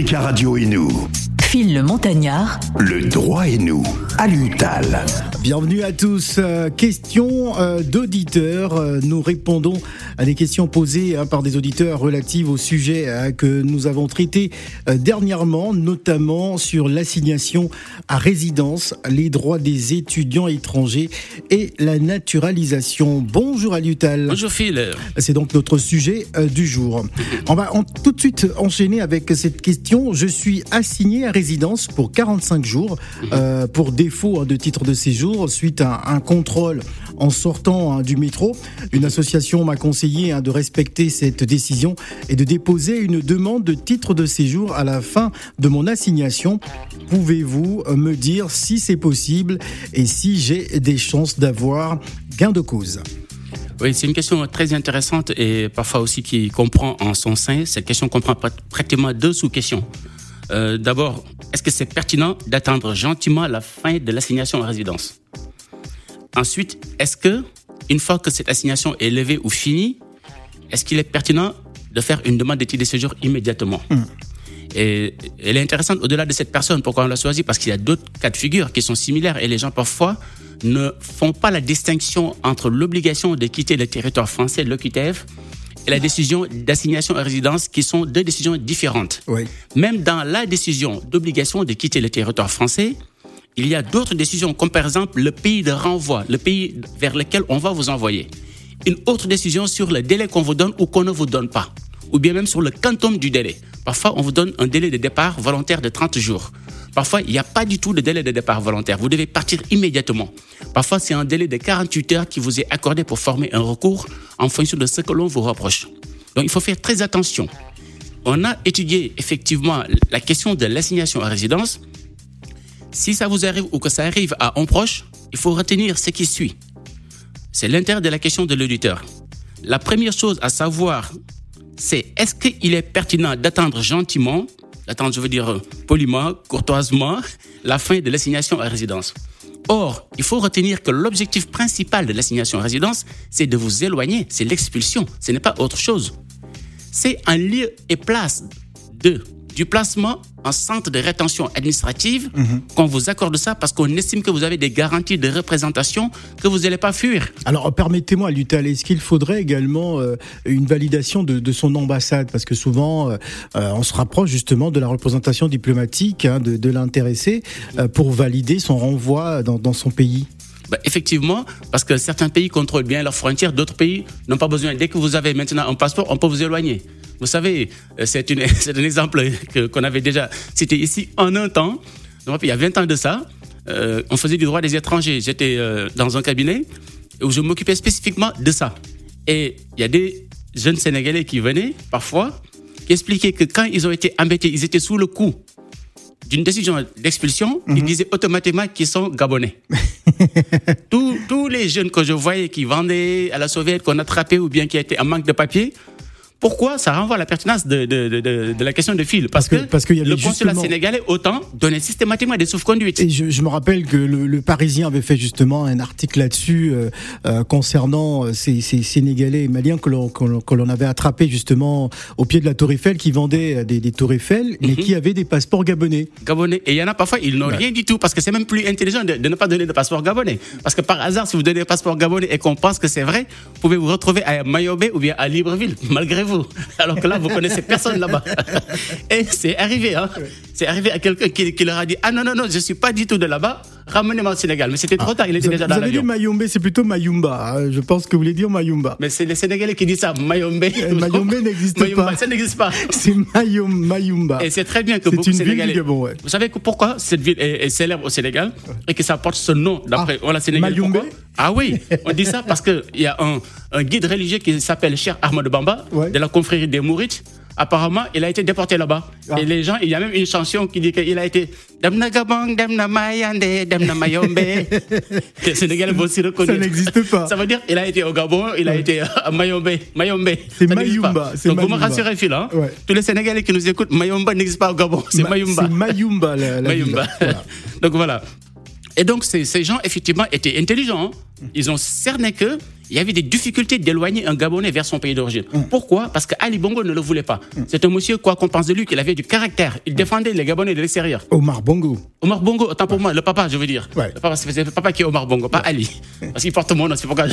Africa Radio et nous. Phil le Montagnard. Le droit et nous. À l'UTAL. Bienvenue à tous. Euh, questions euh, d'auditeurs. Euh, nous répondons à des questions posées hein, par des auditeurs relatives au sujet que nous avons traité dernièrement, notamment sur l'assignation à résidence, les droits des étudiants étrangers et la naturalisation. Bonjour à l'UTAL. Bonjour Phil. C'est donc notre sujet du jour. On va tout de suite enchaîner avec cette question. Je suis assigné à résidence pour 45 jours euh, pour défaut hein, de titre de séjour suite à un contrôle en sortant hein, du métro. Une association m'a conseillé hein, de respecter cette décision et de déposer une demande de titre de séjour à la fin de mon assignation. Pouvez-vous euh, me dire si c'est possible et si j'ai des chances d'avoir gain de cause? Oui, c'est une question très intéressante et parfois aussi qui comprend en son sein. Cette question comprend pratiquement deux sous-questions. Euh, d'abord, est-ce que c'est pertinent d'attendre gentiment la fin de l'assignation en résidence? Ensuite, est-ce que, une fois que cette assignation est levée ou finie, est-ce qu'il est pertinent de faire une demande d'étude de séjour immédiatement hmm. Et elle est intéressante au-delà de cette personne. Pourquoi on l'a choisie? Parce qu'il y a d'autres cas de figure qui sont similaires et les gens parfois ne font pas la distinction entre l'obligation de quitter le territoire français, l'OQTF, et la décision d'assignation à résidence qui sont deux décisions différentes. Oui. Même dans la décision d'obligation de quitter le territoire français, il y a d'autres décisions, comme par exemple le pays de renvoi, le pays vers lequel on va vous envoyer. Une autre décision sur le délai qu'on vous donne ou qu'on ne vous donne pas, ou bien même sur le quantum du délai. Parfois, on vous donne un délai de départ volontaire de 30 jours. Parfois, il n'y a pas du tout de délai de départ volontaire. Vous devez partir immédiatement. Parfois, c'est un délai de 48 heures qui vous est accordé pour former un recours en fonction de ce que l'on vous reproche. Donc, il faut faire très attention. On a étudié effectivement la question de l'assignation à résidence. Si ça vous arrive ou que ça arrive à un proche, il faut retenir ce qui suit. C'est l'intérêt de la question de l'auditeur. La première chose à savoir, c'est est-ce qu'il est pertinent d'attendre gentiment attends, je veux dire poliment, courtoisement, la fin de l'assignation à résidence. Or, il faut retenir que l'objectif principal de l'assignation à résidence, c'est de vous éloigner, c'est l'expulsion, ce n'est pas autre chose. C'est un lieu et place de du placement en centre de rétention administrative qu'on vous accorde ça parce qu'on estime que vous avez des garanties de représentation que vous n'allez pas fuir. Alors permettez-moi, Lutal, est-ce qu'il faudrait également euh, une validation de, son ambassade? Parce que souvent, euh, euh, on se rapproche justement de la représentation diplomatique hein, de, l'intéressé pour valider son renvoi dans, dans son pays. Bah, effectivement, parce que certains pays contrôlent bien leurs frontières, d'autres pays n'ont pas besoin. Dès que vous avez maintenant un passeport, on peut vous éloigner. Vous savez, euh, c'est un exemple qu'on avait déjà cité ici en un temps. il y a 20 ans de ça, euh, on faisait du droit des étrangers. J'étais euh, dans un cabinet où je m'occupais spécifiquement de ça. Et il y a des jeunes Sénégalais qui venaient parfois, qui expliquaient que quand ils ont été embêtés, ils étaient sous le coup d'une décision d'expulsion, ils mhm. disaient automatiquement qu'ils sont gabonais. tous, tous les jeunes que je voyais qui vendaient à la Soviet, qu'on attrapait ou bien qui étaient en manque de papier, pourquoi ça renvoie à la pertinence de, de, de, de la question de fil? Parce, que, parce que y le consulat sénégalais, autant, donnait systématiquement des sauf-conduites. Et je, je, me rappelle que le, le, Parisien avait fait justement un article là-dessus euh, euh, concernant euh, ces, ces, Sénégalais et Maliens que l'on avait attrapés justement au pied de la Tour Eiffel, qui vendaient des, des Tours Eiffel, mais mhm. qui avaient des passeports gabonais. Gabonais. Et il y en a parfois, ils n'ont rien du tout, parce que c'est même plus intelligent de, ne pas donner de passeport gabonais. Parce que par hasard, si vous donnez un passeport gabonais et qu'on pense que c'est vrai, vous pouvez vous retrouver à Mayobé ou bien à Libreville, malgré vous. Alors que là, vous connaissez personne là-bas. Et c'est arrivé, hein. C'est arrivé à quelqu'un qui, leur a dit Ah non, non, non, je ne suis pas du tout de là-bas, ramenez-moi au Sénégal. Mais c'était trop tard, il était déjà dans l'avion. Vous avez dit Mayombe, c'est plutôt Mayumba. Hein. Je pense que vous voulez dire Mayumba. Mais c'est les Sénégalais qui disent ça, Mayombe. Eh, Mayombe n'existe pas. Ça n'existe pas. C'est Mayumba. Et c'est très bien que beaucoup de Sénégalais. Gabon, ouais. Vous savez pourquoi cette ville est, célèbre au Sénégal et que ça porte ce nom d'après ah, voilà, Sénégal? Mayombe Ah oui, on dit ça parce qu'il y a un, un, guide religieux qui s'appelle Cher Ahmed Bamba de la confrérie des Mourites apparemment, il a été déporté là-bas. Ah. Et les gens, il y a même une chanson qui dit qu'il a été Mayande, Mayombe. Aussi reconnaître. Ça n'existe pas. Ça veut dire il a été au Gabon, il a été à Mayombe. Mayombe. C'est Mayumba. Donc, vous me rassurez, Phil. Hein? Tous les Sénégalais qui nous écoutent, Mayomba n'existe pas au Gabon. C'est Mayumba. C'est Mayumba, la, Mayumba. Donc voilà. Et donc, ces, ces gens, effectivement, étaient intelligents. hein. Ils ont cerné que il y avait des difficultés d'éloigner un Gabonais vers son pays d'origine. Pourquoi? Parce que Ali Bongo ne le voulait pas. C'est un monsieur, quoi qu'on pense de lui, qu'il avait du caractère. Il défendait les Gabonais de l'extérieur. Omar Bongo. Omar Bongo, autant pour moi, le papa, je veux dire. Ouais. Le papa, c'est le papa qui est Omar Bongo, pas Ali. Parce qu'il porte mon nom, c'est pourquoi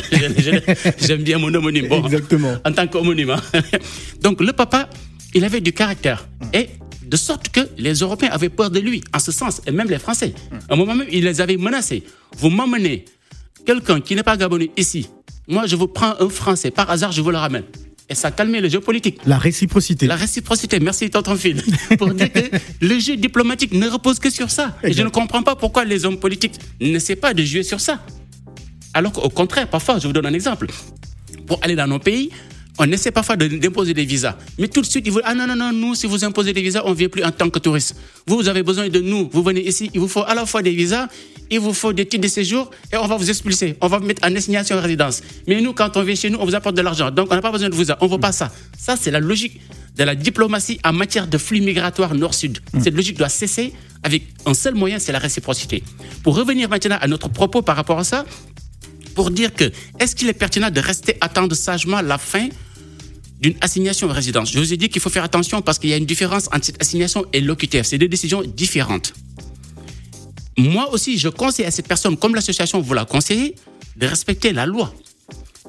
j'aime bien mon homonyme. Bon, Exactement. En tant qu'homonyme. hein. Donc, le papa, il avait du caractère. Et de sorte que les Européens avaient peur de lui, en ce sens, et même les Français. À un moment même, il les avait menacés. Vous m'emmenez quelqu'un qui n'est pas gabonais ici. Moi, je vous prends un Français. Par hasard, je vous le ramène. Et ça calmait le jeu politique. La réciprocité. La réciprocité, merci tonton Phil, pour dire que le jeu diplomatique ne repose que sur ça. Et je ne comprends pas pourquoi les hommes politiques n'essaient pas de jouer sur ça. Alors qu'au contraire, parfois, je vous donne un exemple. Pour aller dans nos pays, on essaie parfois d'imposer des visas. Mais tout de suite, ils vous disent, ah non, non, non, nous, si vous imposez des visas, on ne vient plus en tant que touriste. Vous, vous avez besoin de nous. Vous venez ici, il vous faut à la fois des visas, il vous faut des titres de séjour, et on va vous expulser. On va vous mettre en assignation de résidence. Mais nous, quand on vient chez nous, on vous apporte de l'argent. Donc, on n'a pas besoin de visa. On ne veut pas ça. Ça, c'est la logique de la diplomatie en matière de flux migratoires nord-sud. Cette logique doit cesser avec un seul moyen, c'est la réciprocité. Pour revenir maintenant à notre propos par rapport à ça, pour dire que est-ce qu'il est pertinent de rester attendre sagement la fin d'une assignation de résidence Je vous ai dit qu'il faut faire attention parce qu'il y a une différence entre cette assignation et l'OQTF. C'est deux décisions différentes. Moi aussi, je conseille à cette personne, comme l'association vous l'a conseillé, de respecter la loi.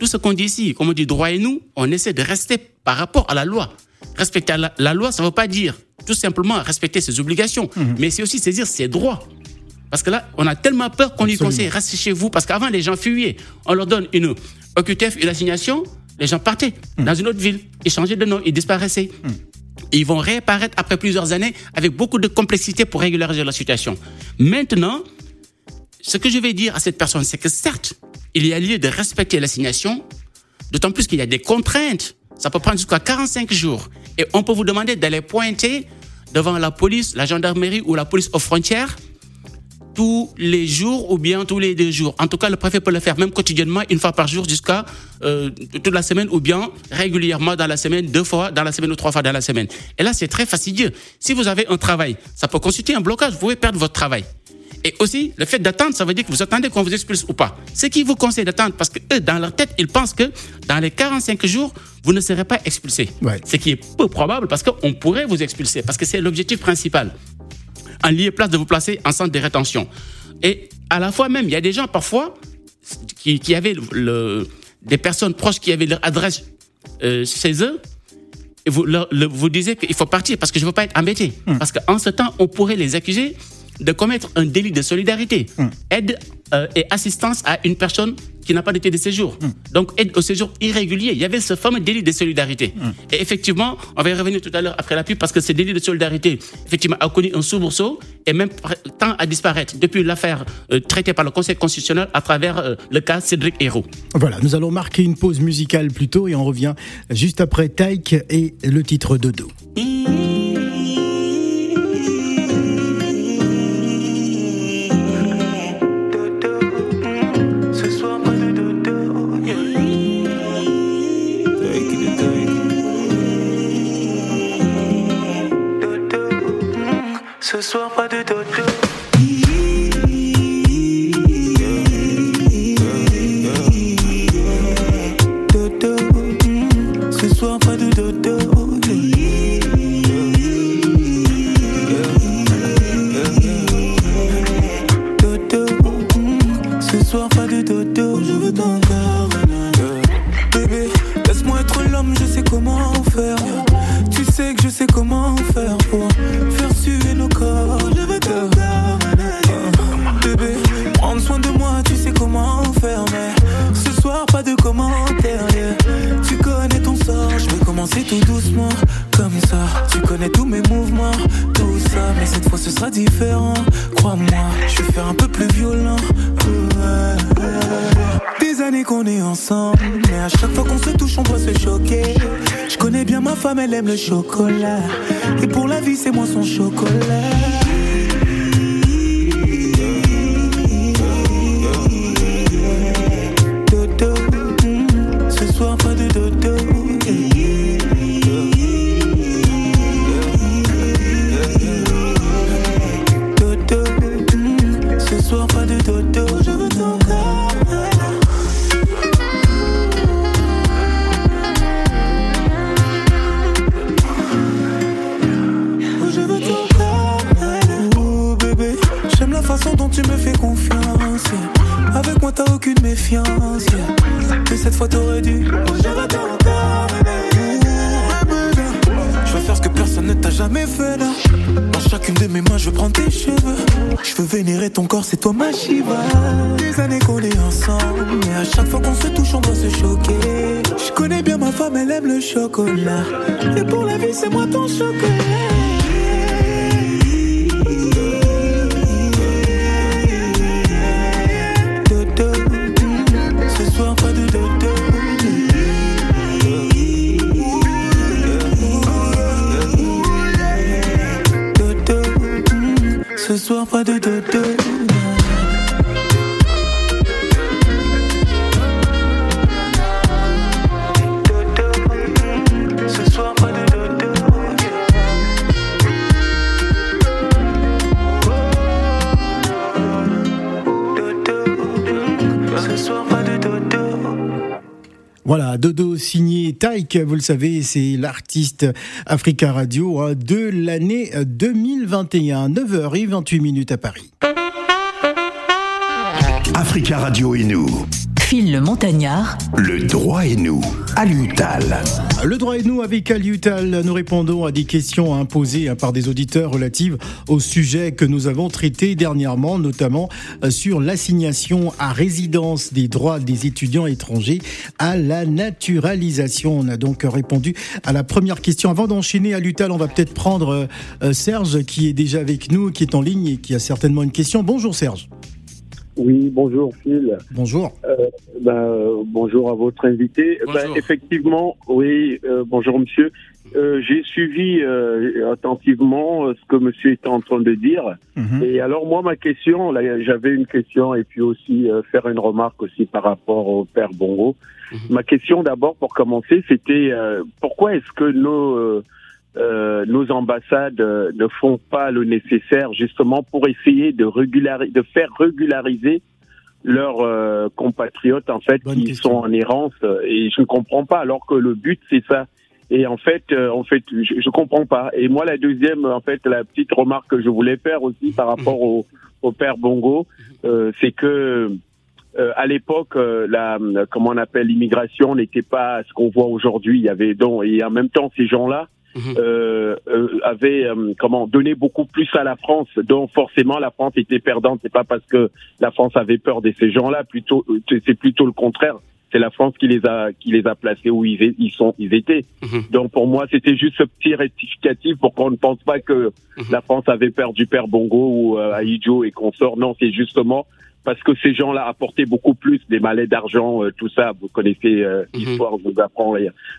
Tout ce qu'on dit ici, comme on dit droit et nous, on essaie de rester par rapport à la loi. Respecter la, la loi, ça ne veut pas dire tout simplement respecter ses obligations, mais c'est aussi saisir ses droits. Parce que là, on a tellement peur qu'on lui conseille restez chez vous. Parce qu'avant, les gens fuyaient. On leur donne une OQTF, une assignation, les gens partaient dans une autre ville. Ils changeaient de nom, ils disparaissaient. Ils vont réapparaître après plusieurs années avec beaucoup de complexité pour régulariser la situation. Maintenant, ce que je vais dire à cette personne, c'est que certes, il y a lieu de respecter l'assignation, d'autant plus qu'il y a des contraintes. Ça peut prendre jusqu'à 45 jours. Et on peut vous demander d'aller pointer devant la police, la gendarmerie ou la police aux frontières tous les jours ou bien tous les deux jours. En tout cas, le préfet peut le faire même quotidiennement, une fois par jour jusqu'à euh, toute la semaine ou bien régulièrement dans la semaine, deux fois dans la semaine ou trois fois dans la semaine. Et là, c'est très fastidieux. Si vous avez un travail, ça peut constituer un blocage. Vous pouvez perdre votre travail. Et aussi, le fait d'attendre, ça veut dire que vous attendez qu'on vous expulse ou pas. Ce qui vous conseille d'attendre, parce que eux, dans leur tête, ils pensent que dans les 45 jours, vous ne serez pas expulsé. Ouais. Ce qui est peu probable parce qu'on pourrait vous expulser, parce que c'est l'objectif principal en lieu et place de vous placer en centre de rétention. Et à la fois même, il y a des gens parfois qui, qui avaient le, le- des personnes proches qui avaient leur adresse euh, chez eux. Et vous, leur- le- vous disiez qu'il faut partir parce que je ne veux pas être embêté. Parce qu'en ce temps, on pourrait les accuser de commettre un délit de solidarité. Aide euh, et assistance à une personne qui n'a pas de titre de séjour. Donc, aide au séjour irrégulier. Il y avait ce fameux délit de solidarité. Et effectivement, on va y revenir tout à l'heure après la pub parce que ce délit de solidarité, effectivement, a connu un soubresaut et même tend à disparaître depuis l'affaire euh, traitée par le Conseil constitutionnel à travers euh, le cas Cédric Hérault. Voilà, nous allons marquer une pause musicale plutôt et on revient juste après Taïk et le titre Dodo. Ce Et pour la vie c'est moi son chocolat chocolat. Et pour la vie, c'est moi ton chocolat. Ce soir pas de. Dodo, ce soir pas de. Dodo, Voilà, Dodo signé Taïk, vous le savez, c'est l'artiste Africa Radio hein, de l'année 2021, 9h28 minutes à Paris. Africa Radio et nous. Phil le Montagnard, Le droit et nous. À l'UTAL. Le droit et nous avec Aliutal, nous répondons à des questions imposées hein, par des auditeurs relatives au sujet que nous avons traité dernièrement, notamment euh, sur l'assignation à résidence des droits des étudiants étrangers à la naturalisation. On a donc répondu à la première question. Avant d'enchaîner à l'UTAL, on va peut-être prendre euh, euh, Serge qui est déjà avec nous, qui est en ligne et qui a certainement une question. Bonjour Serge. Oui, bonjour Phil. Bonjour. Ben, euh, bonjour à votre invité. Bonjour. Ben, effectivement, oui, euh, bonjour monsieur. Euh, J'ai suivi euh, attentivement euh, ce que monsieur était en train de dire. Mhm. Et alors moi, ma question, là, j'avais une question et puis aussi euh, faire une remarque aussi par rapport au père Bongo. Mhm. Ma question d'abord, pour commencer, c'était euh, pourquoi est-ce que nos euh, euh, nos ambassades euh, ne font pas le nécessaire justement pour essayer de régulariser, de faire régulariser leurs euh, compatriotes en fait Bonne qui question. sont en errance euh, et je ne comprends pas alors que le but c'est ça et en fait euh, en fait je, je comprends pas et moi la deuxième en fait la petite remarque que je voulais faire aussi par rapport au, au père Bongo euh, c'est que euh, à l'époque, euh, la comment on appelle l'immigration n'était pas ce qu'on voit aujourd'hui. Il y avait donc et en même temps ces gens-là Mhm. euh, euh, avaient euh, comment donné beaucoup plus à la France. Donc forcément la France était perdante. C'est pas parce que la France avait peur de ces gens-là. Plutôt, euh, c'est plutôt le contraire. C'est la France qui les a qui les a placés où ils, ils sont ils étaient. Mhm. Donc pour moi c'était juste ce petit rectificatif pour qu'on ne pense pas que Mhm. la France avait perdu Père Bongo ou euh, Aïdjo et consorts. Non, c'est justement parce que ces gens-là apportaient beaucoup plus des mallets d'argent, euh, tout ça. Vous connaissez euh, Mhm. l'histoire, je vous apprends.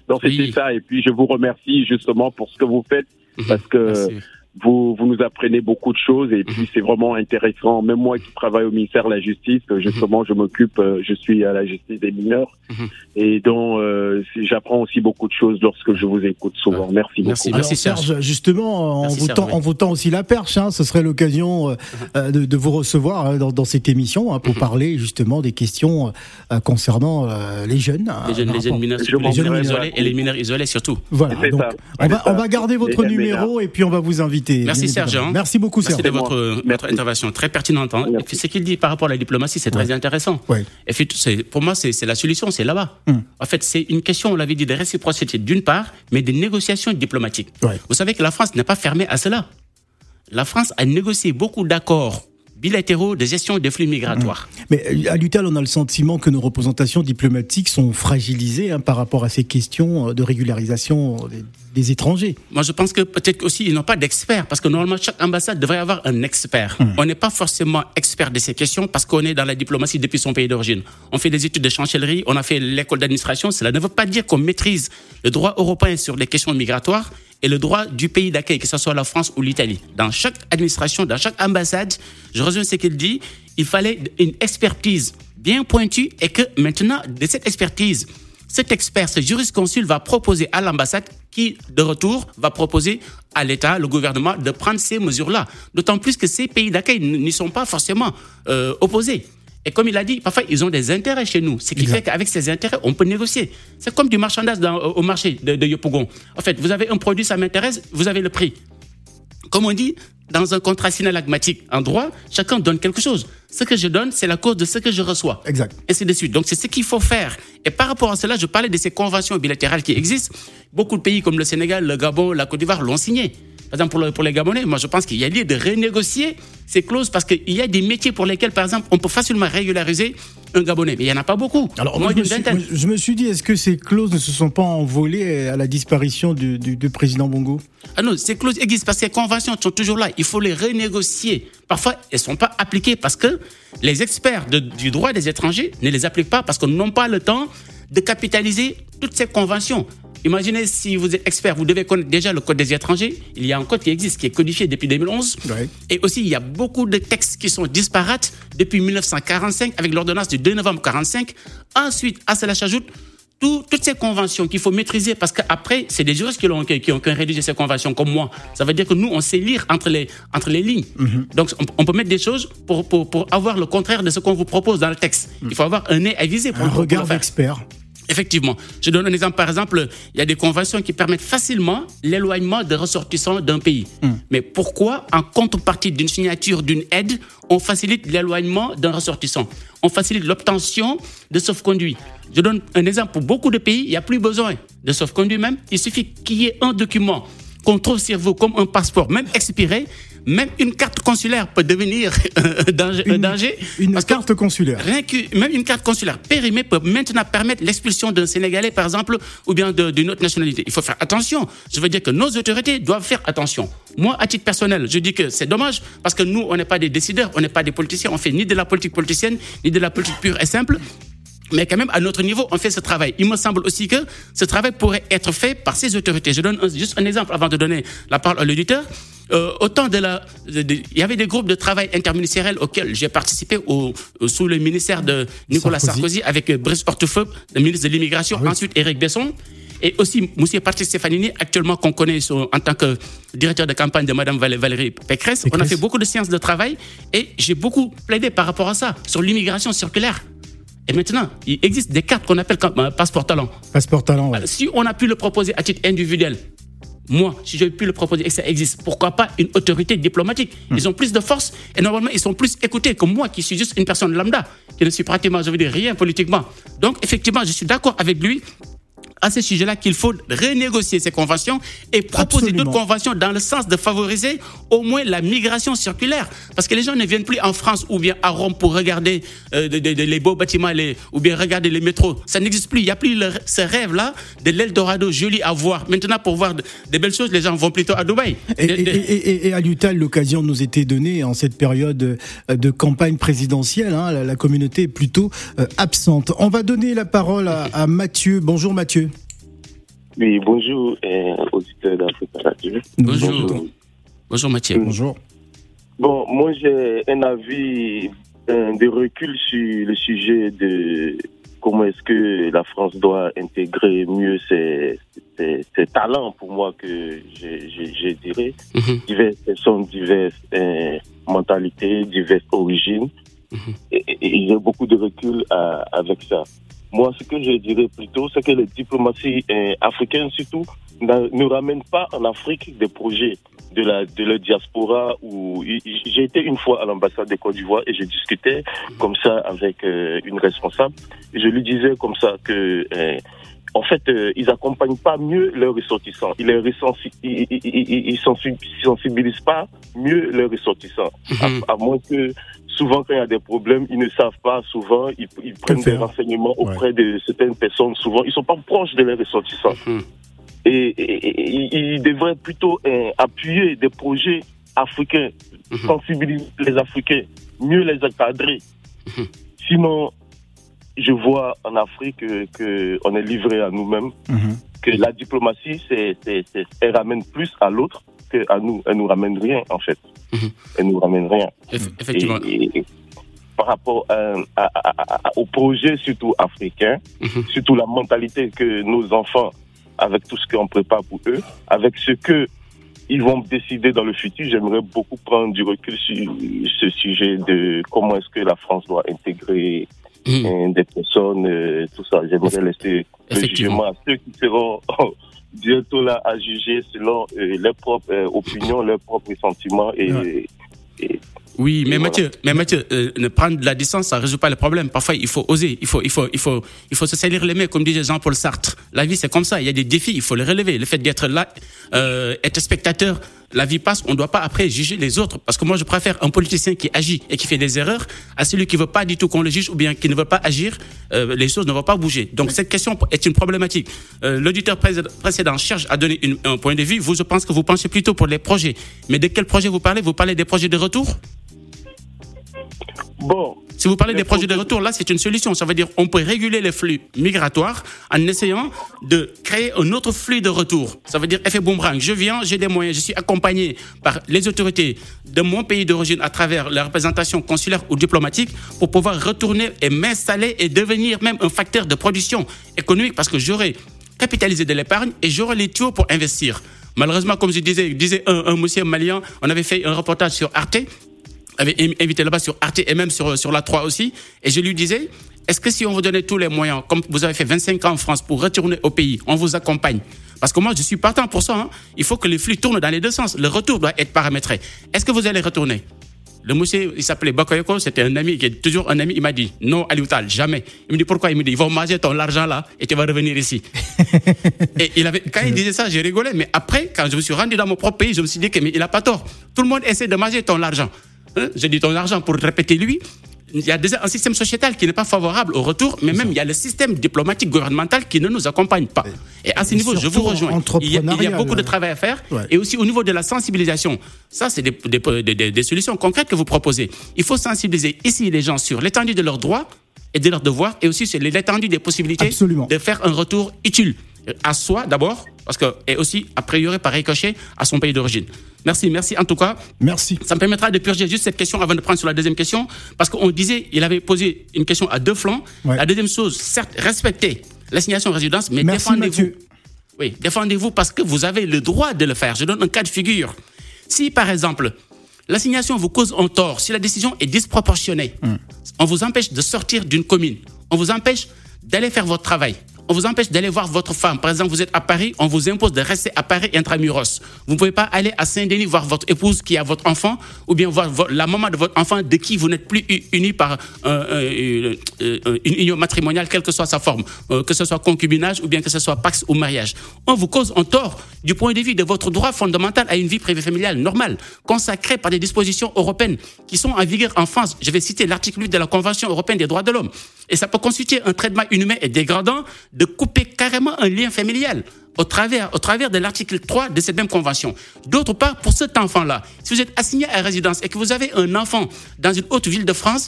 Donc c'était Oui. ça. Et puis je vous remercie justement pour ce que vous faites Mhm. parce que Merci. Vous, vous nous apprenez beaucoup de choses et puis c'est vraiment intéressant. Même moi qui travaille au ministère de la Justice, euh, justement, je m'occupe, euh, je suis à la justice des mineurs Mhm. et donc euh, j'apprends aussi beaucoup de choses lorsque je vous écoute souvent. Merci, Merci. beaucoup. Serge, justement, en Merci, vous, Serge, tend- oui. en vous tend aussi la perche, hein, ce serait l'occasion euh, euh, de, de vous recevoir hein, dans, dans cette émission hein, pour Mhm. parler justement des questions euh, concernant euh, les jeunes. hein, Les jeunes, les jeunes mineurs, les jeunes isolés et les mineurs isolés surtout. Voilà, donc on va, on garder votre Les numéro et puis on va vous inviter. Merci, bien Serge, hein. Merci beaucoup Merci Serge. de votre, votre Merci. intervention très pertinente. hein. Merci. Et puis, ce qu'il dit par rapport à la diplomatie, c'est très intéressant. Ouais. Et puis, c'est- pour moi, c'est c'est la solution, c'est là-bas. Hum. En fait, c'est une question, on l'avait dit, de réciprocité d'une part, mais de négociations diplomatiques. Ouais. Vous savez que la France n'est pas fermée à cela. La France a négocié beaucoup d'accords bilatéraux de gestion des flux migratoires. Mais euh, à l'UTAL, on a le sentiment que nos représentations diplomatiques sont fragilisées hein, par rapport à ces questions euh, de régularisation des, des étrangers. Moi, je pense que peut-être aussi ils n'ont pas d'experts, parce que normalement, chaque ambassade devrait avoir un expert. On n'est pas forcément expert de ces questions parce qu'on est dans la diplomatie depuis son pays d'origine. On fait des études de chancellerie, on a fait l'école d'administration. Cela ne veut pas dire qu'on maîtrise le droit européen sur les questions migratoires et le droit du pays d'accueil, que ce soit la France ou l'Italie. Dans chaque administration, dans chaque ambassade, je rejoins ce qu'il dit, il fallait une expertise bien pointue et que maintenant, de cette expertise, cet expert, ce jurisconsul va proposer à l'ambassade qui, de retour, va proposer à l'État, le gouvernement, de prendre ces mesures-là. D'autant plus que ces pays d'accueil n'y sont pas forcément euh, opposés. Et comme il a dit, parfois, ils ont des intérêts chez nous. Ce qui Exact. fait qu'avec ces intérêts, on peut négocier. C'est comme du marchandage dans- au marché de, de Yopougon. En fait, vous avez un produit, ça m'intéresse, vous avez le prix. Comme on dit, dans un contrat synalagmatique en droit, chacun donne quelque chose. Ce que je donne, c'est la cause de ce que je reçois. Exact. Et ainsi de suite. Donc, c'est ce qu'il faut faire. Et par rapport à cela, je parlais de ces conventions bilatérales qui existent. Beaucoup de pays comme le Sénégal, le Gabon, la Côte d'Ivoire l'ont signé. Par exemple, pour, le- pour les Gabonais, moi, je pense qu'il y a lieu de renégocier ces clauses parce qu'il y a des métiers pour lesquels, par exemple, on peut facilement régulariser un Gabonais. Mais il n'y en a pas beaucoup. Alors, moi, je, me suis, je me suis dit, est-ce que ces clauses ne se sont pas envolées à la disparition du, du- du président Bongo? Ah non, ces clauses existent parce que ces conventions sont toujours là. Il faut les renégocier. Parfois, elles ne sont pas appliquées parce que les experts de- du droit des étrangers ne les appliquent pas parce qu'ils n'ont pas le temps de capitaliser toutes ces conventions. Imaginez si vous êtes expert, vous devez connaître déjà le code des étrangers. Il y a un code qui existe, qui est codifié depuis 2011. Ouais. Et aussi, il y a beaucoup de textes qui sont disparates depuis 1945 avec l'ordonnance du 2 novembre 45. Ensuite, à cela s'ajoute tout- toutes ces conventions qu'il faut maîtriser parce qu'après, c'est des juristes qui, l'ont- qui, qui ont, qui ont rédigé ces conventions comme moi. Ça veut dire que nous, on sait lire entre les, entre les lignes. Donc, on, on peut mettre des choses pour, pour, pour avoir le contraire de ce qu'on vous propose dans le texte. Il faut avoir un nez avisé pour, Un regard d'expert. Effectivement. Je donne un exemple. Par exemple, il y a des conventions qui permettent facilement l'éloignement des ressortissants d'un pays. Mais pourquoi, en contrepartie d'une signature d'une aide, on facilite l'éloignement d'un ressortissant? On facilite l'obtention de sauf-conduit. Je donne un exemple. Pour beaucoup de pays, il n'y a plus besoin de sauf-conduit même. Il suffit qu'il y ait un document qu'on trouve sur vous comme un passeport, même expiré. Même une carte consulaire peut devenir un danger. un Une- danger Une parce que- carte consulaire. Rien que même une carte consulaire périmée peut maintenant permettre l'expulsion d'un Sénégalais, par exemple, ou bien d'une autre nationalité. Il faut faire attention. Je veux dire que nos autorités doivent faire attention. Moi, à titre personnel, je dis que c'est dommage parce que nous, on n'est pas des décideurs, on n'est pas des politiciens, on fait ni de la politique politicienne, ni de la politique pure et simple. Mais quand même, à notre niveau, on fait ce travail. Il me semble aussi que ce travail pourrait être fait par ces autorités. Je donne un- juste un exemple avant de donner la parole à l'auditeur. Euh, autant de la, il y avait des groupes de travail interministériels auxquels j'ai participé au, au- sous le ministère de Nicolas Sarkozy. Sarkozy, avec euh, Brice Hortefeux, le ministre de l'immigration, Ah oui. ensuite Éric Besson. Et aussi, M. Patrick Stefanini, actuellement qu'on connaît sur- en tant que directeur de campagne de Mme Val- Valérie Pécresse. On a fait beaucoup de séances de travail et j'ai beaucoup plaidé par rapport à ça, sur l'immigration circulaire. Et maintenant, il existe des cartes qu'on appelle comme, euh, passeport talent. Passeport talent, ouais. Si on a pu le proposer à titre individuel, moi, si j'ai pu le proposer et que ça existe, pourquoi pas une autorité diplomatique? Ils ont plus de force et normalement, ils sont plus écoutés que moi qui suis juste une personne lambda, qui ne suis pratiquement, je veux dire, rien politiquement. Donc, effectivement, je suis d'accord avec lui à ce sujet-là qu'il faut renégocier ces conventions et proposer d'autres conventions dans le sens de favoriser au moins la migration circulaire. Parce que les gens ne viennent plus en France ou bien à Rome pour regarder euh, de- de- de- les beaux bâtiments les, ou bien regarder les métros. Ça n'existe plus. Il n'y a plus le- ce rêve-là de l'Eldorado joli à voir. Maintenant, pour voir de- des belles choses, les gens vont plutôt à Dubaï. Et, De- et- de- et- et- et à l'UTAL, l'occasion nous était donnée en cette période euh, de campagne présidentielle. hein, la, la communauté est plutôt euh, absente. On va donner la parole à, à Mathieu. Bonjour Mathieu. Oui, bonjour, euh, auditeurs d'Africa Radio. Bonjour. Bonjour Mathieu. Bonjour. Bon, moi j'ai un avis euh, de recul sur le sujet de comment est-ce que la France doit intégrer mieux ses, ses, ses talents, pour moi, que je, je, je dirais. Mhm. Diverses personnes, diverses euh, mentalités, diverses origines. Mhm. Et, et- et j'ai beaucoup de recul à- avec ça. Moi, ce que je dirais plutôt, c'est que les diplomaties euh, africaines, surtout, ne ramènent pas en Afrique des projets de la, de la diaspora. Où j'ai été une fois à l'ambassade de Côte d'Ivoire et je discutais comme ça avec euh, une responsable. Je lui disais comme ça que, euh, en fait, euh, ils accompagnent pas mieux leurs ressortissants. Ils les ils, ils, ils- ils sensi- sensibilisent pas mieux leurs ressortissants. Mhm. À, à moins que souvent quand il y a des problèmes, ils ne savent pas. Souvent, ils, ils prennent des renseignements auprès de certaines personnes. Souvent, ils sont pas proches de leurs ressortissants. Mhm. Et, et- et- ils devraient plutôt euh, appuyer des projets africains, Mhm. sensibiliser les Africains, mieux les encadrer. Sinon, je vois en Afrique que, que on est livré à nous-mêmes, Mhm. que la diplomatie, c'est, c'est, c'est- elle ramène plus à l'autre qu'à nous. Elle nous ramène rien, en fait. Mhm. Elle nous ramène rien. Eff- Effectivement. Et, et- et par rapport euh, à, à- à- à- au projet surtout africain, Mhm. surtout la mentalité que nos enfants, avec tout ce qu'on prépare pour eux, avec ce que ils vont décider dans le futur, j'aimerais beaucoup prendre du recul sur ce sujet de comment est-ce que la France doit intégrer Mhm. euh, des personnes, euh, tout ça. J'aimerais laisser le jugement à ceux qui seront bientôt là à juger selon euh, leurs propres euh, opinions, leurs propres sentiments et, Ouais. et, Oui, mais Mathieu, mais Mathieu, euh, ne prendre de la distance, ça résout pas le problème. Parfois, il faut oser, il faut, il faut, il faut, il faut se salir les mains, comme disait Jean-Paul Sartre. La vie, c'est comme ça. Il y a des défis, il faut les relever. Le fait d'être là, euh, être spectateur, la vie passe. On ne doit pas après juger les autres, parce que moi, je préfère un politicien qui agit et qui fait des erreurs à celui qui veut pas du tout qu'on le juge ou bien qui ne veut pas agir. Euh, les choses ne vont pas bouger. Donc cette question est une problématique. Euh, L'auditeur pré- précédent cherche à donner une- un point de vue. Vous, je pense que vous pensez plutôt pour les projets. Mais de quel projet vous parlez? Vous parlez des projets de retour? Bon, Si vous parlez des projets de retour, là, c'est une solution. Ça veut dire on peut réguler les flux migratoires en essayant de créer un autre flux de retour. Ça veut dire effet boomerang. Je viens, j'ai des moyens, je suis accompagné par les autorités de mon pays d'origine à travers la représentation consulaire ou diplomatique pour pouvoir retourner et m'installer et devenir même un facteur de production économique parce que j'aurai capitalisé de l'épargne et j'aurai les tuyaux pour investir. Malheureusement, comme je disais, disait un, un monsieur malien, on avait fait un reportage sur Arte avait invité là-bas sur Arte et même sur, sur la 3 aussi. Et je lui disais, est-ce que si on vous donnait tous les moyens, comme vous avez fait 25 ans en France pour retourner au pays, on vous accompagne? Parce que moi, je suis partant pour ça. hein. Il faut que les flux tournent dans les deux sens. Le retour doit être paramétré. Est-ce que vous allez retourner? Le monsieur, il s'appelait Bakoyoko, c'était un ami qui est toujours un ami. Il m'a dit non, Alioutal, jamais. Il me dit pourquoi? Il me dit ils vont manger ton argent là et tu vas revenir ici. et il avait, quand il disait ça, j'ai rigolé. Mais après, quand je me suis rendu dans mon propre pays, je me suis dit que mais il a pas tort. Tout le monde essaie de manger ton argent. Hein? J'ai dit ton argent pour répéter lui. Il y a déjà un système sociétal qui n'est pas favorable au retour, mais même il y a le système diplomatique gouvernemental qui ne nous accompagne pas. Et à ce Et niveau, je vous rejoins. Il y, a, il y a entrepreneurial. beaucoup de travail à faire. Ouais. Et aussi au niveau de la sensibilisation. Ça, c'est des, des, des- des- des solutions concrètes que vous proposez. Il faut sensibiliser ici les gens sur l'étendue de leurs droits et de leurs devoirs, et aussi sur l'étendue des possibilités Absolument. de faire un retour utile à soi d'abord, parce que et aussi a priori par ricochet à son pays d'origine. Merci, merci en tout cas. Merci. Ça me permettra de purger juste cette question avant de prendre sur la deuxième question, parce qu'on disait, il avait posé une question à deux flancs. Ouais. La deuxième chose, certes, respectez l'assignation résidence, mais défendez-vous. Oui, défendez-vous parce que vous avez le droit de le faire. Je donne un cas de figure. Si, par exemple, l'assignation vous cause un tort, si la décision est disproportionnée, on vous empêche de sortir d'une commune, on vous empêche d'aller faire votre travail, on vous empêche d'aller voir votre femme. Par exemple, vous êtes à Paris, on vous impose de rester à Paris intramuros. Vous ne pouvez pas aller à Saint-Denis voir votre épouse qui a votre enfant, ou bien voir vo- la maman de votre enfant de qui vous n'êtes plus unis par euh, euh, euh, une union matrimoniale, quelle que soit sa forme, que ce soit concubinage ou bien que ce soit pax ou mariage. On vous cause un tort du point de vue de votre droit fondamental à une vie privée familiale normale, consacré par des dispositions européennes qui sont en vigueur en France. Je vais citer l'article 8 de la Convention européenne des droits de l'homme. Et ça peut constituer un traitement inhumain et dégradant de couper carrément un lien familial au travers, de l'article 3 de cette même convention. D'autre part, pour cet enfant-là, si vous êtes assigné à résidence et que vous avez un enfant dans une autre ville de France,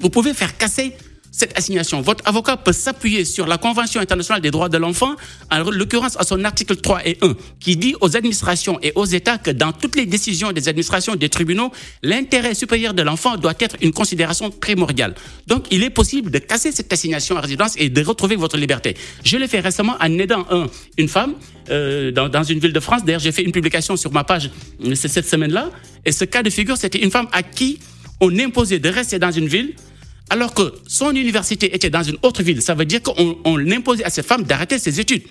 vous pouvez faire casser cette assignation. Votre avocat peut s'appuyer sur la Convention internationale des droits de l'enfant, en l'occurrence à son article 3 et 1, qui dit aux administrations et aux États que dans toutes les décisions des administrations des tribunaux, l'intérêt supérieur de l'enfant doit être une considération primordiale. Donc, il est possible de casser cette assignation à résidence et de retrouver votre liberté. Je l'ai fait récemment en aidant un, une femme euh, dans, dans une ville de France. D'ailleurs, j'ai fait une publication sur ma page euh, cette semaine-là. Et ce cas de figure, c'était une femme à qui on imposait de rester dans une ville alors que son université était dans une autre ville. Ça veut dire qu'on on imposait à cette femme d'arrêter ses études.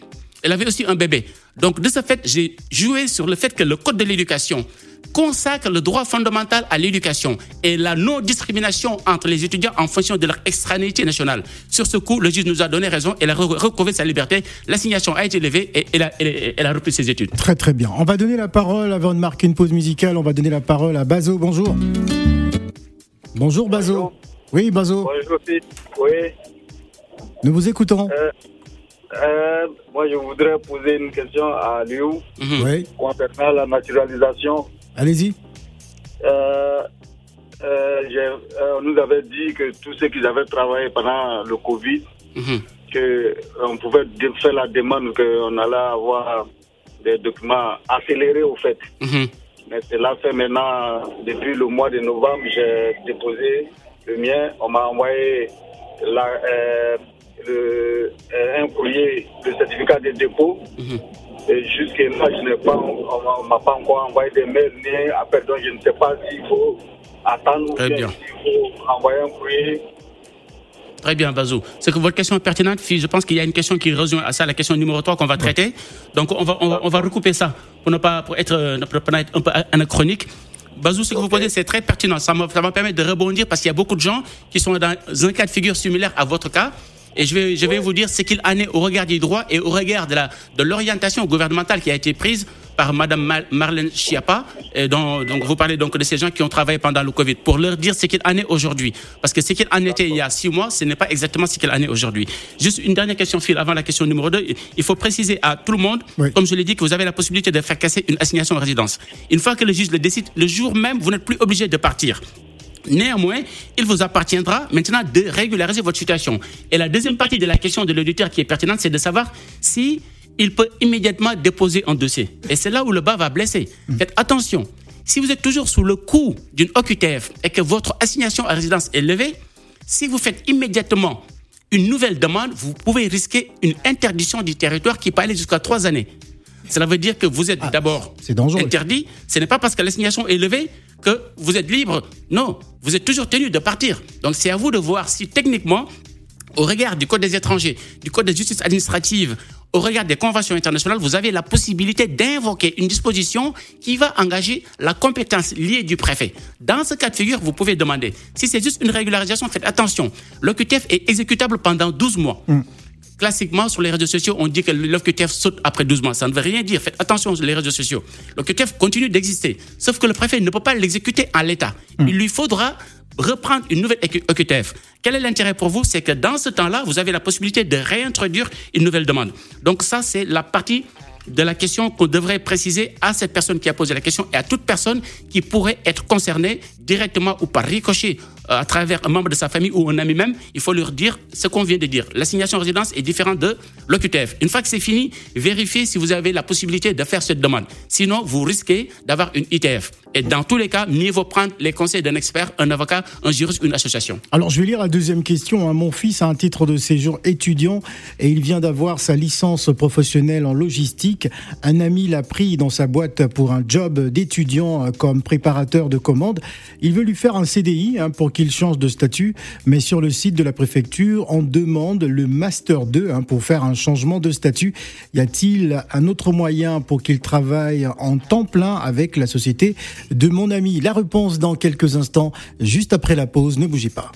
Elle avait aussi un bébé. Donc, de ce fait, j'ai joué sur le fait que le Code de l'éducation consacre le droit fondamental à l'éducation et la non-discrimination entre les étudiants en fonction de leur extranéité nationale. Sur ce coup, le juge nous a donné raison, elle a re- retrouvé sa liberté, l'assignation a été levée et elle a, elle- elle a repris ses études. Très très bien. On va donner la parole, avant de marquer une pause musicale, on va donner la parole à Bazo. Bonjour. Bonjour Bazo. Bonjour. Oui Bazo, Bonjour, Philippe. Oui. nous vous écoutons. Euh, moi, je voudrais poser une question à Liu Mhm. Oui, concernant la naturalisation. allez-y. Euh, euh, euh, on nous avait dit que tous ceux qui avaient travaillé pendant le Covid, Mhm. que on pouvait faire la demande qu'on allait avoir des documents accélérés au fait. Mhm. Mais cela fait maintenant, depuis le mois de novembre, j'ai déposé le mien. On m'a envoyé la, euh, le, euh, un courrier, le certificat de dépôt. Mhm. Et jusqu'à là, je n'ai pas, on ne m'a pas encore envoyé des mails ni appel. Donc, je ne sais pas s'il faut attendre ou Très bien bien. s'il faut envoyer un courrier. Très bien, Bazou. C'est que votre question est pertinente. Je pense qu'il y a une question qui rejoint à ça, la question numéro 3 qu'on va traiter. Donc, on va, on va, on va recouper ça pour ne pas, pour être, euh, pour ne pas être un peu anachronique. Bazou, ce que vous posez, c'est très pertinent. Ça ça va permettre de rebondir parce qu'il y a beaucoup de gens qui sont dans un cas de figure similaire à votre cas. Et je vais, je vais vous dire ce qu'il en est au regard du droit et au regard de la de l'orientation gouvernementale qui a été prise par Madame Mar- Marlène Schiappa. Et dont- donc vous parlez donc de ces gens qui ont travaillé pendant le Covid pour leur dire ce qu'il en est aujourd'hui. Parce que ce qu'il en était il y a six mois, ce n'est pas exactement ce qu'il en est aujourd'hui. Juste une dernière question, Phil, avant la question numéro 2. Il faut préciser à tout le monde, Oui. comme je l'ai dit, que vous avez la possibilité de faire casser une assignation en résidence. Une fois que le juge le décide, le jour même, vous n'êtes plus obligé de partir. Néanmoins, il vous appartiendra maintenant de régulariser votre situation. Et la deuxième partie de la question de l'auditeur qui est pertinente, c'est de savoir si il peut immédiatement déposer un dossier. Et c'est là où le bas va blesser. Faites attention. Si vous êtes toujours sous le coup d'une OQTF et que votre assignation à résidence est levée, si vous faites immédiatement une nouvelle demande, vous pouvez risquer une interdiction du territoire qui peut aller jusqu'à trois années. Cela veut dire que vous êtes d'abord c'est dangereux. interdit. Ce n'est pas parce que l'assignation est levée que vous êtes libre. Non, vous êtes toujours tenu de partir. Donc c'est à vous de voir si techniquement, au regard du Code des étrangers, du Code de justice administrative, au regard des conventions internationales, vous avez la possibilité d'invoquer une disposition qui va engager la compétence liée du préfet. Dans ce cas de figure, vous pouvez demander. Si c'est juste une régularisation, faites attention. L'OQTF est exécutable pendant 12 mois. Classiquement, sur les réseaux sociaux, on dit que l'OQTF saute après 12 mois. Ça ne veut rien dire. Faites attention sur les réseaux sociaux. L'OQTF continue d'exister. Sauf que le préfet ne peut pas l'exécuter en l'état. Il lui faudra reprendre une nouvelle OQTF. Quel est l'intérêt pour vous? C'est que dans ce temps-là, vous avez la possibilité de réintroduire une nouvelle demande. Donc ça, c'est la partie de la question qu'on devrait préciser à cette personne qui a posé la question et à toute personne qui pourrait être concernée directement ou par ricochet euh, à travers un membre de sa famille ou un ami même, il faut leur dire ce qu'on vient de dire. L'assignation résidence est différente de l'OQTF. Une fois que c'est fini, vérifiez si vous avez la possibilité de faire cette demande. Sinon, vous risquez d'avoir une ITF. Et dans tous les cas, mieux vaut prendre les conseils d'un expert, un avocat, un juriste, une association. Alors, je vais lire la deuxième question. hein. Mon fils a un titre de séjour étudiant et il vient d'avoir sa licence professionnelle en logistique. Un ami l'a pris dans sa boîte pour un job d'étudiant euh, comme préparateur de commandes. Il veut lui faire un CDI hein, pour qu'il change de statut, mais sur le site de la préfecture, on demande le Master 2 hein, pour faire un changement de statut. Y a-t-il un autre moyen pour qu'il travaille en temps plein avec la société de mon ami? La réponse dans quelques instants, juste après la pause. Ne bougez pas.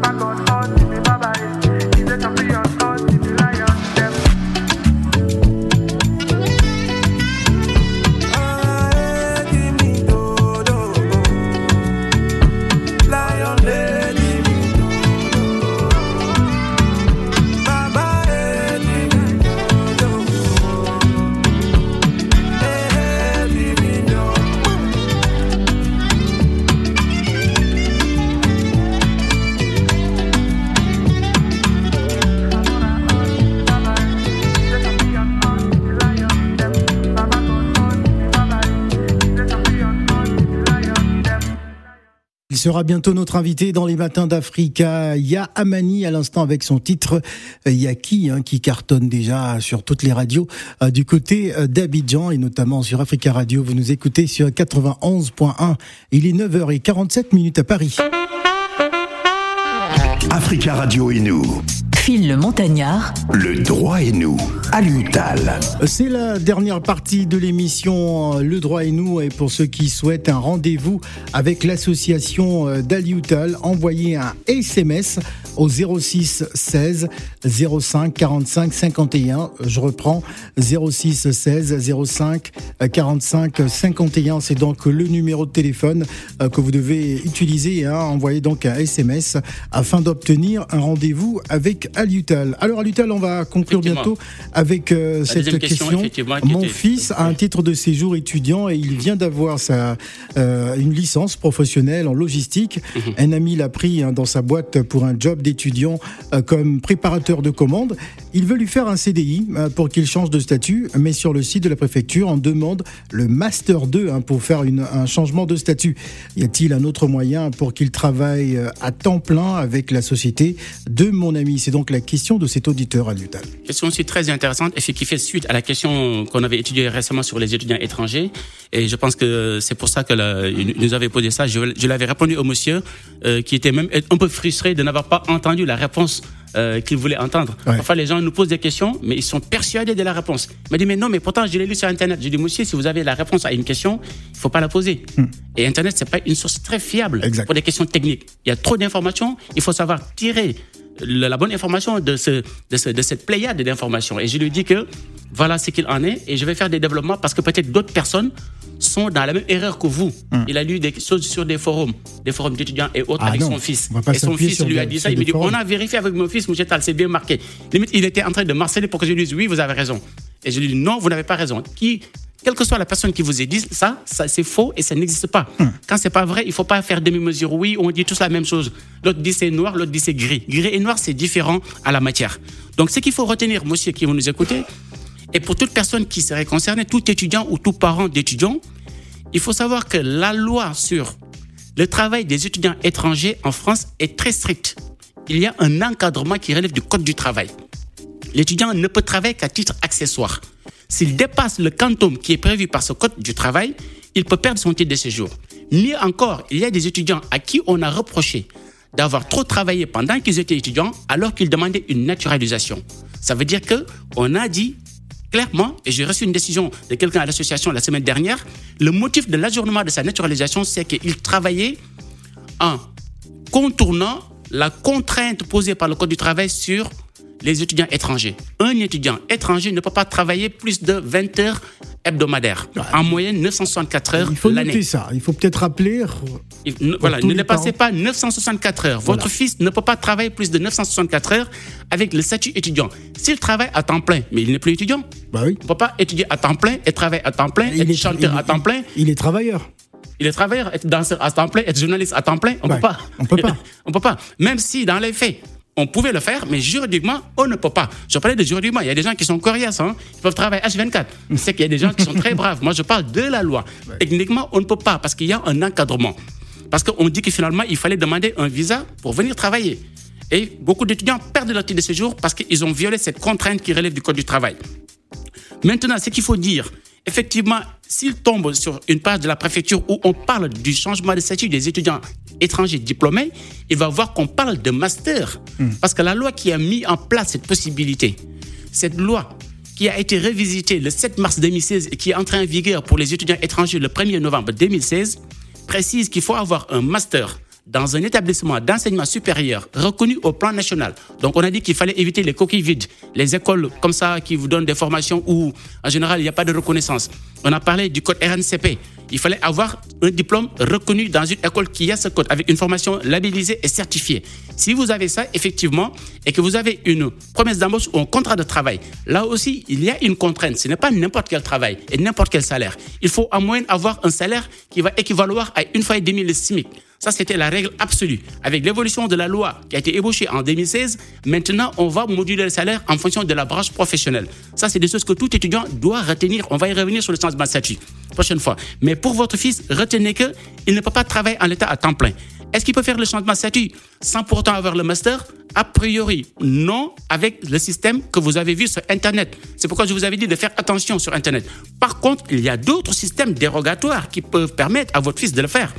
Baba God. Sera bientôt notre invité dans les matins d'Africa. Il y a Amani à l'instant avec son titre euh, Yaki hein, qui cartonne déjà sur toutes les radios euh, du côté euh, d'Abidjan et notamment sur Africa Radio. Vous nous écoutez sur 91.1. Il est 9h47 minutes à Paris. Africa Radio et nous. Phil le Montagnard. Le droit et nous. À l'UTAL. C'est la dernière partie de l'émission euh, Le droit et nous et pour ceux qui souhaitent un rendez-vous avec l'association euh, d'Aliutal, envoyez un SMS au 06 16 05 45 51. Je reprends 06 16 05 45 51. C'est donc le numéro de téléphone euh, que vous devez utiliser. Hein. Envoyez donc un SMS afin d'obtenir un rendez-vous avec Aliutal. Alors Aliutal, on va conclure bientôt avec euh, cette question, Mon était- fils a un titre de séjour étudiant et il vient d'avoir sa euh, une licence professionnelle en logistique. Mhm. Un ami l'a pris hein, dans sa boîte pour un job d'étudiant euh, comme préparateur de commandes. Il veut lui faire un CDI pour qu'il change de statut, mais sur le site de la préfecture, on demande le master 2 hein, pour faire une- un changement de statut. Y a-t-il un autre moyen pour qu'il travaille à temps plein avec la société de mon ami? C'est donc la question de cet auditeur à l'UTAL. Question aussi très intéressante et qui fait suite à la question qu'on avait étudiée récemment sur les étudiants étrangers. Et je pense que c'est pour ça que la- il nous avait posé ça. Je, je l'avais répondu au monsieur euh, qui était même un peu frustré de n'avoir pas entendu la réponse euh, qu'il voulait entendre. Ouais. Parfois, les gens nous posent des questions, mais ils sont persuadés de la réponse. Il m'a dit, mais non, mais pourtant, je l'ai lu sur Internet. J'ai dit, monsieur, si vous avez la réponse à une question, il faut pas la poser. Et Internet, c'est pas une source très fiable Exact. pour des questions techniques. Il y a trop d'informations. Il faut savoir tirer la bonne information de, ce, de, ce- de cette pléiade d'informations. Et je lui dis que voilà ce qu'il en est et je vais faire des développements parce que peut-être d'autres personnes sont dans la même erreur que vous. Il a lu des choses sur des forums, des forums d'étudiants et autres Ah avec non, son fils. Et son fils lui a dit ça. Il me dit forums. on a vérifié avec mon fils, M. Tal, c'est bien marqué. Limite, il était en train de marceler pour que je lui dise oui, vous avez raison. Et je lui dis non, vous n'avez pas raison. Qui quelle que soit la personne qui vous ait dit ça, ça c'est faux et ça n'existe pas. Quand c'est pas vrai, il faut pas faire demi-mesure. Oui, on dit tous la même chose. L'autre dit c'est noir, l'autre dit c'est gris. Gris et noir, c'est différent à la matière. Donc, ce qu'il faut retenir, monsieur qui vous nous écoutez, et pour toute personne qui serait concernée, tout étudiant ou tout parent d'étudiant, il faut savoir que la loi sur le travail des étudiants étrangers en France est très stricte. Il y a un encadrement qui relève du Code du travail. L'étudiant ne peut travailler qu'à titre accessoire. S'il dépasse le quantum qui est prévu par ce Code du travail, il peut perdre son titre de séjour. Mieux encore, il y a des étudiants à qui on a reproché d'avoir trop travaillé pendant qu'ils étaient étudiants alors qu'ils demandaient une naturalisation. Ça veut dire que on a dit clairement, et j'ai reçu une décision de quelqu'un à l'association la semaine dernière, le motif de l'ajournement de sa naturalisation, c'est qu'il travaillait en contournant la contrainte posée par le Code du travail sur les étudiants étrangers. Un étudiant étranger ne peut pas travailler plus de 20 heures hebdomadaires. En moyenne, 964 heures Il faut l'année. noter ça. Il faut peut-être rappeler. Il- ne- voilà, ne dépassez parents. pas 964 heures. Votre Voilà. fils ne peut pas travailler plus de 964 heures avec le statut étudiant. S'il travaille à temps plein, mais il n'est plus étudiant, Bah oui. on ne peut pas étudier à temps plein et travailler à temps plein, être chanteur il- à temps plein. Il est travailleur. Il est travailleur, être danseur à temps plein, être journaliste à temps plein, on ne Ouais, peut pas. on peut pas. on peut pas. Même si dans les faits, on pouvait le faire, mais juridiquement, on ne peut pas. Je parlais de juridiquement. Il y a des gens qui sont coriaces, hein. ils peuvent travailler H24. C'est qu'il y a des gens qui sont très braves. Moi, je parle de la loi. Techniquement, on ne peut pas parce qu'il y a un encadrement. Parce qu'on dit que finalement, il fallait demander un visa pour venir travailler. Et beaucoup d'étudiants perdent leur titre de séjour parce qu'ils ont violé cette contrainte qui relève du Code du travail. Maintenant, ce qu'il faut dire, effectivement, s'il tombe sur une page de la préfecture où on parle du changement de statut des étudiants étrangers diplômés, il va voir qu'on parle de master. Parce que la loi qui a mis en place cette possibilité, cette loi qui a été révisitée le 7 mars 2016 et qui est entrée en vigueur pour les étudiants étrangers le 1er novembre 2016, précise qu'il faut avoir un master dans un établissement d'enseignement supérieur reconnu au plan national. Donc on a dit qu'il fallait éviter les coquilles vides, les écoles comme ça qui vous donnent des formations où en général il n'y a pas de reconnaissance. On a parlé du code RNCP. Il fallait avoir un diplôme reconnu dans une école qui a ce code avec une formation labellisée et certifiée. Si vous avez ça effectivement et que vous avez une promesse d'embauche ou un contrat de travail, là aussi il y a une contrainte. Ce n'est pas n'importe quel travail et n'importe quel salaire. Il faut en moyenne avoir un salaire qui va équivaloir à une fois et demie le SMIC. Ça, c'était la règle absolue. Avec l'évolution de la loi qui a été ébauchée en 2016, maintenant, on va moduler le salaire en fonction de la branche professionnelle. Ça, c'est des choses que tout étudiant doit retenir. On va y revenir sur le changement de statut prochaine fois. Mais pour votre fils, retenez que il ne peut pas travailler en l'état à temps plein. Est-ce qu'il peut faire le changement de statut sans pourtant avoir le master? A priori, non, avec le système que vous avez vu sur Internet. C'est pourquoi je vous avais dit de faire attention sur Internet. Par contre, il y a d'autres systèmes dérogatoires qui peuvent permettre à votre fils de le faire.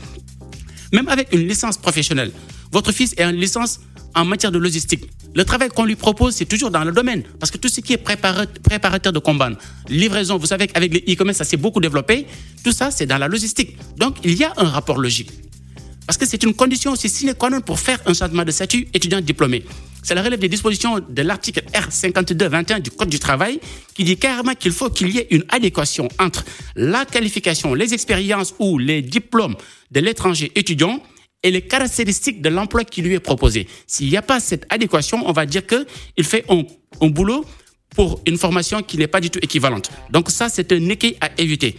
Même avec une licence professionnelle, votre fils est en licence en matière de logistique. Le travail qu'on lui propose, c'est toujours dans le domaine. Parce que tout ce qui est prépara- préparateur de combat, livraison, vous savez qu'avec les e-commerce, ça s'est beaucoup développé. Tout ça, c'est dans la logistique. Donc, il y a un rapport logique. Parce que c'est une condition aussi sine qua non pour faire un changement de statut étudiant diplômé. Cela relève des dispositions de l'article R52-21 du Code du travail qui dit carrément qu'il faut qu'il y ait une adéquation entre la qualification, les expériences ou les diplômes de l'étranger étudiant et les caractéristiques de l'emploi qui lui est proposé. S'il n'y a pas cette adéquation, on va dire qu'il fait un, un boulot pour une formation qui n'est pas du tout équivalente. Donc ça, c'est un écueil à éviter.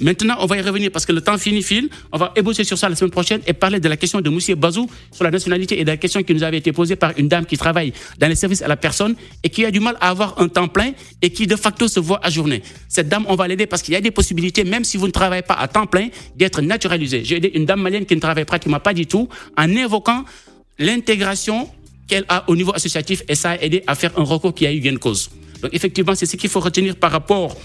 Maintenant, on va y revenir parce que le temps finit file. On va ébaucher sur ça la semaine prochaine et parler de la question de Moussier Bazou sur la nationalité et de la question qui nous avait été posée par une dame qui travaille dans les services à la personne et qui a du mal à avoir un temps plein et qui de facto se voit à journée. Cette dame, on va l'aider parce qu'il y a des possibilités, même si vous ne travaillez pas à temps plein, d'être naturalisé. J'ai aidé une dame malienne qui ne travaille pratiquement pas du tout en évoquant l'intégration qu'elle a au niveau associatif et ça a aidé à faire un recours qui a eu gain de cause. Donc effectivement, c'est ce qu'il faut retenir par rapport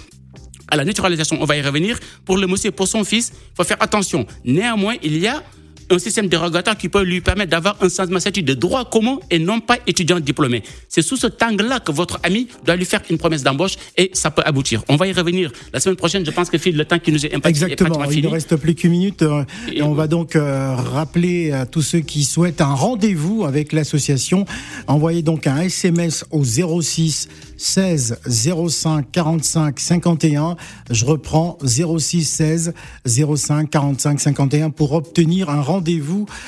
à la naturalisation. On va y revenir. Pour le monsieur, pour son fils, il faut faire attention. Néanmoins, il y a un système dérogatoire qui peut lui permettre d'avoir un changement de droit commun et non pas étudiant diplômé. C'est sous ce angle-là que votre ami doit lui faire une promesse d'embauche et ça peut aboutir. On va y revenir la semaine prochaine. Je pense que Phil, le temps qui nous est imparti Exactement, il ne reste plus qu'une minute euh, et on va donc euh, rappeler à tous ceux qui souhaitent un rendez-vous avec l'association. Envoyez donc un SMS au 06 16 05 45 51. Je reprends 06 16 05 45 51 pour obtenir un rendez-vous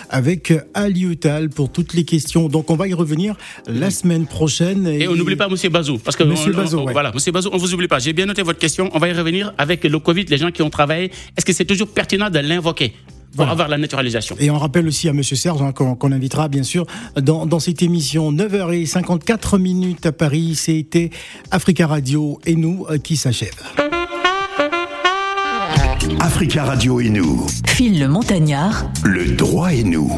avec Aliutal pour toutes les questions. Donc on va y revenir la semaine prochaine. Et on n'oublie pas Monsieur Bazou, parce que Monsieur on- Bazou, on- ouais. voilà, Monsieur Bazou, on vous oublie pas. J'ai bien noté votre question. On va y revenir avec le Covid, les gens qui ont travaillé. Est-ce que c'est toujours pertinent de l'invoquer pour Voilà. avoir la naturalisation? Et on rappelle aussi à Monsieur Serge hein, qu'on qu'on invitera bien sûr dans, dans cette émission 9h54 minutes à Paris. C'était Africa Radio et nous euh, qui s'achève. Africa Radio et nous, Phil le Montagnard. le droit et nous.